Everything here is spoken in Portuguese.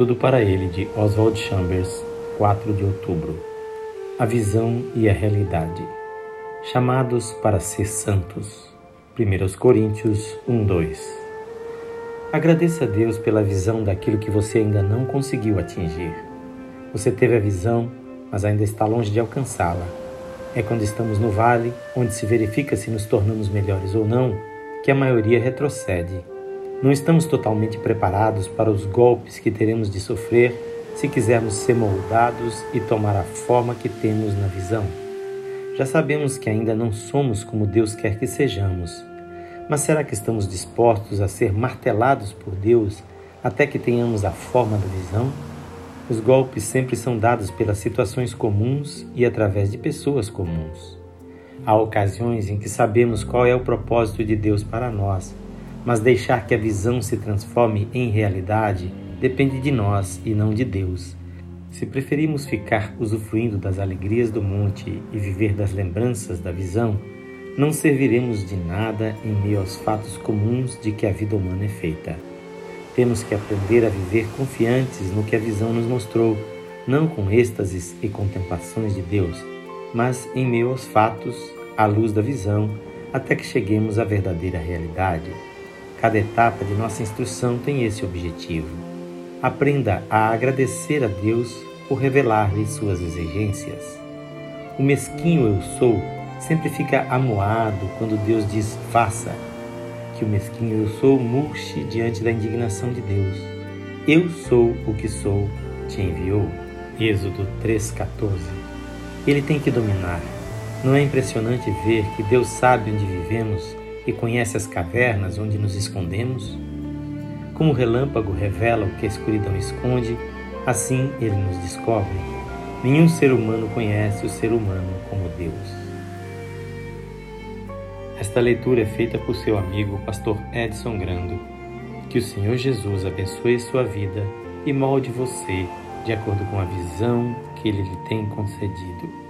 Tudo para Ele, de Oswald Chambers, 4 de outubro. A visão e a realidade. Chamados para ser santos. 1 Coríntios 1, 2. Agradeça a Deus pela visão daquilo que você ainda não conseguiu atingir. Você teve a visão, mas ainda está longe de alcançá-la. É quando estamos no vale, onde se verifica se nos tornamos melhores ou não, que a maioria retrocede não estamos totalmente preparados para os golpes que teremos de sofrer se quisermos ser moldados e tomar a forma que temos na visão. Já sabemos que ainda não somos como Deus quer que sejamos, mas será que estamos dispostos a ser martelados por Deus até que tenhamos a forma da visão? Os golpes sempre são dados pelas situações comuns e através de pessoas comuns. Há ocasiões em que sabemos qual é o propósito de Deus para nós mas deixar que a visão se transforme em realidade depende de nós e não de Deus. Se preferimos ficar usufruindo das alegrias do monte e viver das lembranças da visão, não serviremos de nada em meio aos fatos comuns de que a vida humana é feita. Temos que aprender a viver confiantes no que a visão nos mostrou, não com êxtases e contemplações de Deus, mas em meio aos fatos, à luz da visão, até que cheguemos à verdadeira realidade. Cada etapa de nossa instrução tem esse objetivo. Aprenda a agradecer a Deus por revelar-lhe suas exigências. O mesquinho eu sou sempre fica amuado quando Deus diz faça. Que o mesquinho eu sou murche diante da indignação de Deus. Eu sou o que sou, te enviou. Êxodo 3,14. Ele tem que dominar. Não é impressionante ver que Deus sabe onde vivemos e conhece as cavernas onde nos escondemos? Como o relâmpago revela o que a escuridão esconde, assim ele nos descobre. Nenhum ser humano conhece o ser humano como Deus. Esta leitura é feita por seu amigo pastor Edson Grando. Que o Senhor Jesus abençoe sua vida e molde você de acordo com a visão que ele lhe tem concedido.